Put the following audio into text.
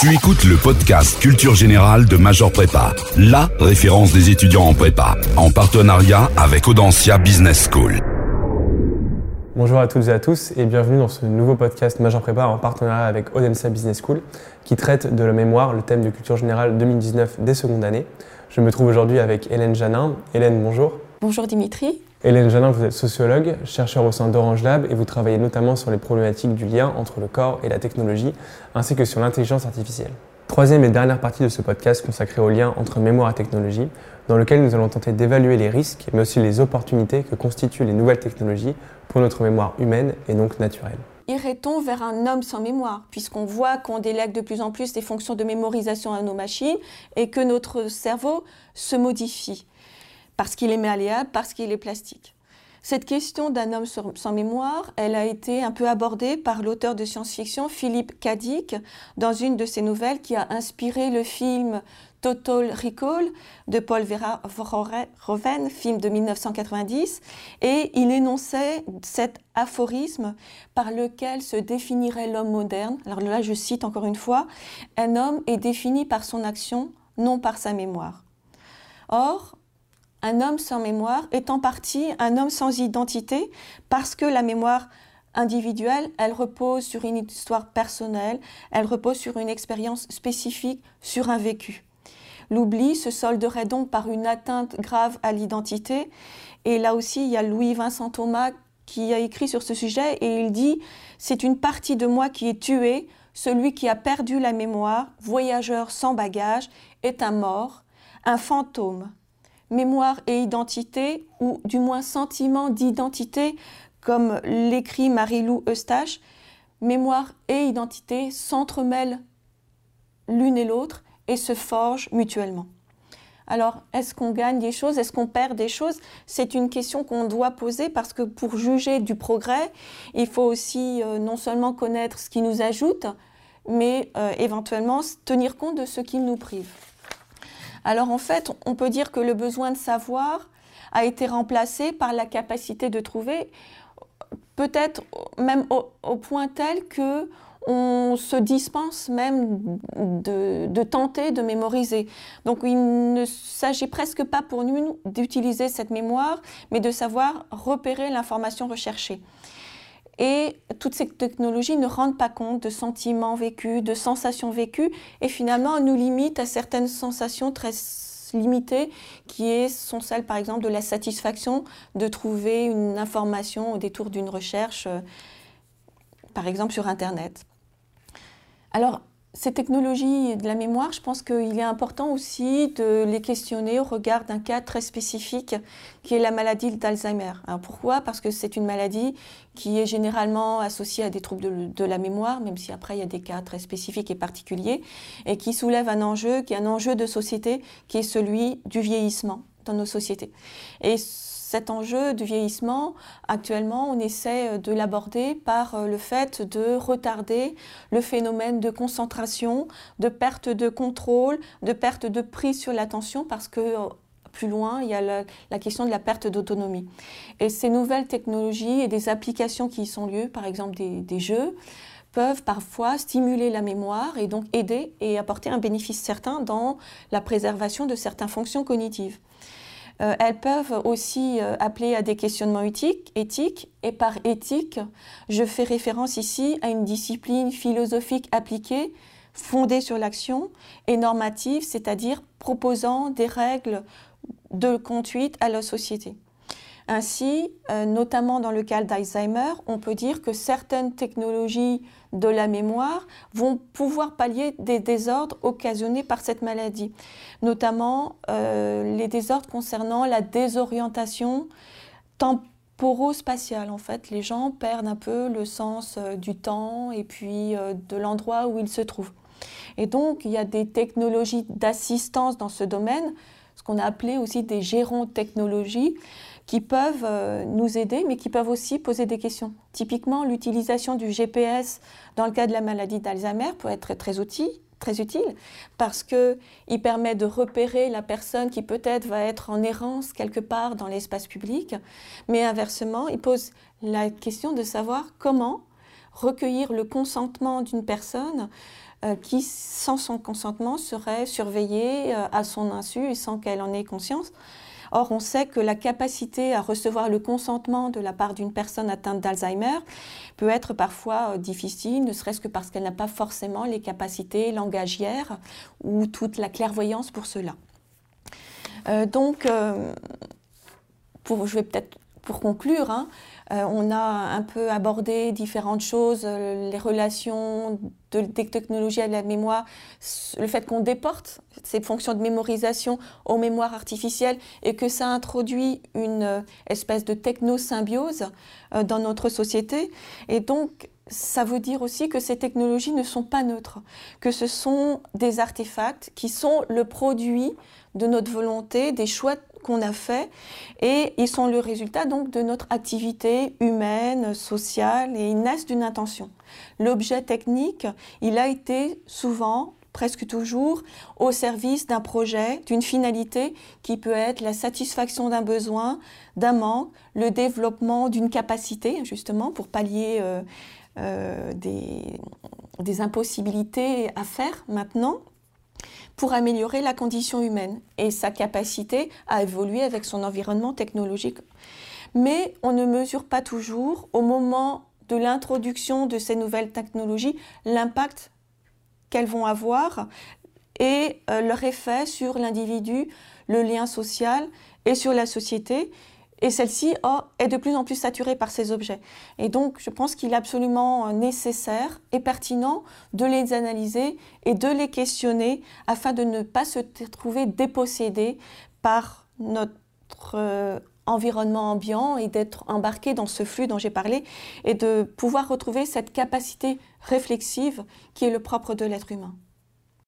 Tu écoutes le podcast Culture Générale de Major Prépa, la référence des étudiants en prépa, en partenariat avec Audencia Business School. Bonjour à toutes et à tous et bienvenue dans ce nouveau podcast Major Prépa en partenariat avec Audencia Business School qui traite de la mémoire, le thème de Culture Générale 2019 des secondes années. Je me trouve aujourd'hui avec Hélène Janin. Hélène, bonjour. Bonjour Dimitri. Hélène Janin, vous êtes sociologue, chercheur au sein d'Orange Lab et vous travaillez notamment sur les problématiques du lien entre le corps et la technologie, ainsi que sur l'intelligence artificielle. Troisième et dernière partie de ce podcast consacrée au lien entre mémoire et technologie, dans lequel nous allons tenter d'évaluer les risques, mais aussi les opportunités que constituent les nouvelles technologies pour notre mémoire humaine et donc naturelle. Irait-on vers un homme sans mémoire, puisqu'on voit qu'on délègue de plus en plus des fonctions de mémorisation à nos machines et que notre cerveau se modifie? Parce qu'il est malléable, parce qu'il est plastique. Cette question d'un homme sans mémoire, elle a été un peu abordée par l'auteur de science-fiction Philippe Cadic dans une de ses nouvelles qui a inspiré le film Total Recall de Paul Verhoeven, film de 1990, et il énonçait cet aphorisme par lequel se définirait l'homme moderne. Alors là, je cite encore une fois, un homme est défini par son action, non par sa mémoire. Or, un homme sans mémoire est en partie un homme sans identité parce que la mémoire individuelle, elle repose sur une histoire personnelle, elle repose sur une expérience spécifique, sur un vécu. L'oubli se solderait donc par une atteinte grave à l'identité. Et là aussi, il y a Louis-Vincent Thomas qui a écrit sur ce sujet et il dit C'est une partie de moi qui est tuée, celui qui a perdu la mémoire, voyageur sans bagage, est un mort, un fantôme mémoire et identité, ou du moins sentiment d'identité, comme l'écrit Marie-Lou Eustache, mémoire et identité s'entremêlent l'une et l'autre et se forgent mutuellement. Alors, est-ce qu'on gagne des choses? Est-ce qu'on perd des choses? C'est une question qu'on doit poser parce que pour juger du progrès, il faut aussi euh, non seulement connaître ce qui nous ajoute, mais euh, éventuellement tenir compte de ce qui nous prive. Alors en fait, on peut dire que le besoin de savoir a été remplacé par la capacité de trouver, peut-être même au, point tel que on se dispense même de, tenter de mémoriser. Donc il ne s'agit presque pas pour nous d'utiliser cette mémoire, mais de savoir repérer l'information recherchée. Et toutes ces technologies ne rendent pas compte de sentiments vécus, de sensations vécues, et finalement nous limitent à certaines sensations très limitées, qui sont celles par exemple de la satisfaction de trouver une information au détour d'une recherche, euh, par exemple sur Internet. Alors, ces technologies de la mémoire, je pense qu'il est important aussi de les questionner au regard d'un cas très spécifique qui est la maladie d'Alzheimer. pourquoi? Parce que c'est une maladie qui est généralement associée à des troubles de, la mémoire, même si après il y a des cas très spécifiques et particuliers, et qui soulève un enjeu, qui est un enjeu de société, qui est celui du vieillissement dans nos sociétés. Et cet enjeu du vieillissement, actuellement, on essaie euh, de l'aborder par euh, le fait de retarder le phénomène de concentration, de perte de contrôle, de perte de prise sur l'attention, parce que euh, plus loin, il y a la, question de la perte d'autonomie. Et ces nouvelles technologies et des applications qui y sont lieu, par exemple des, des jeux, peuvent parfois stimuler la mémoire et donc aider et apporter un bénéfice certain dans la préservation de certaines fonctions cognitives. Euh, elles peuvent aussi euh, appeler à des questionnements éthiques, éthiques, et par éthique, je fais référence ici à une discipline philosophique appliquée, fondée sur l'action, et normative, c'est-à-dire proposant des règles de conduite à la société. Ainsi, euh, notamment dans le cas d'Alzheimer, on peut dire que certaines technologies de la mémoire vont pouvoir pallier des désordres occasionnés par cette maladie, notamment euh, les désordres concernant la désorientation temporo-spatiale. En fait, les gens perdent un peu le sens euh, du temps et puis de l'endroit où ils se trouvent. Et donc, il y a des technologies d'assistance dans ce domaine, ce qu'on a appelé aussi des gérontechnologies, qui peuvent euh, nous aider, mais qui peuvent aussi poser des questions. Typiquement, l'utilisation du GPS dans le cas de la maladie d'Alzheimer peut être très très utile parce qu'il permet de repérer la personne qui peut-être va être en errance quelque part dans l'espace public, mais inversement, il pose la question de savoir comment recueillir le consentement d'une personne euh, qui, sans son consentement, serait surveillée euh, à son insu et sans qu'elle en ait conscience. Or, on sait que la capacité à recevoir le consentement de la part d'une personne atteinte d'Alzheimer peut être parfois euh, difficile, ne serait-ce que parce qu'elle n'a pas forcément les capacités langagières ou toute la clairvoyance pour cela. donc, je vais peut-être pour conclure, hein, euh, on a un peu abordé différentes choses, euh, les relations de, des technologies à la mémoire, le fait qu'on déporte ces fonctions de mémorisation aux mémoires artificielles et que ça introduit une euh, espèce de technosymbiose dans notre société. Et donc, ça veut dire aussi que ces technologies ne sont pas neutres, que ce sont des artefacts qui sont le produit de notre volonté, des choix qu'on a faits, et ils sont le résultat donc de notre activité humaine, sociale, et ils naissent d'une intention. L'objet technique, il a été souvent presque toujours au service d'un projet, d'une finalité qui peut être la satisfaction d'un besoin, d'un manque, le développement d'une capacité, justement, pour pallier euh, euh, des, impossibilités à faire maintenant pour améliorer la condition humaine et sa capacité à évoluer avec son environnement technologique. Mais on ne mesure pas toujours, au moment de l'introduction de ces nouvelles technologies, l'impact qu'elles vont avoir et euh, leur effet sur l'individu, le lien social et sur la société. Et celle-ci oh, est de plus en plus saturée par ces objets. Et donc, je pense qu'il est absolument euh, nécessaire et pertinent de les analyser et de les questionner afin de ne pas se trouver dépossédé par notre euh, environnement ambiant et d'être embarqué dans ce flux dont j'ai parlé et de pouvoir retrouver cette capacité réflexive qui est le propre de l'être humain.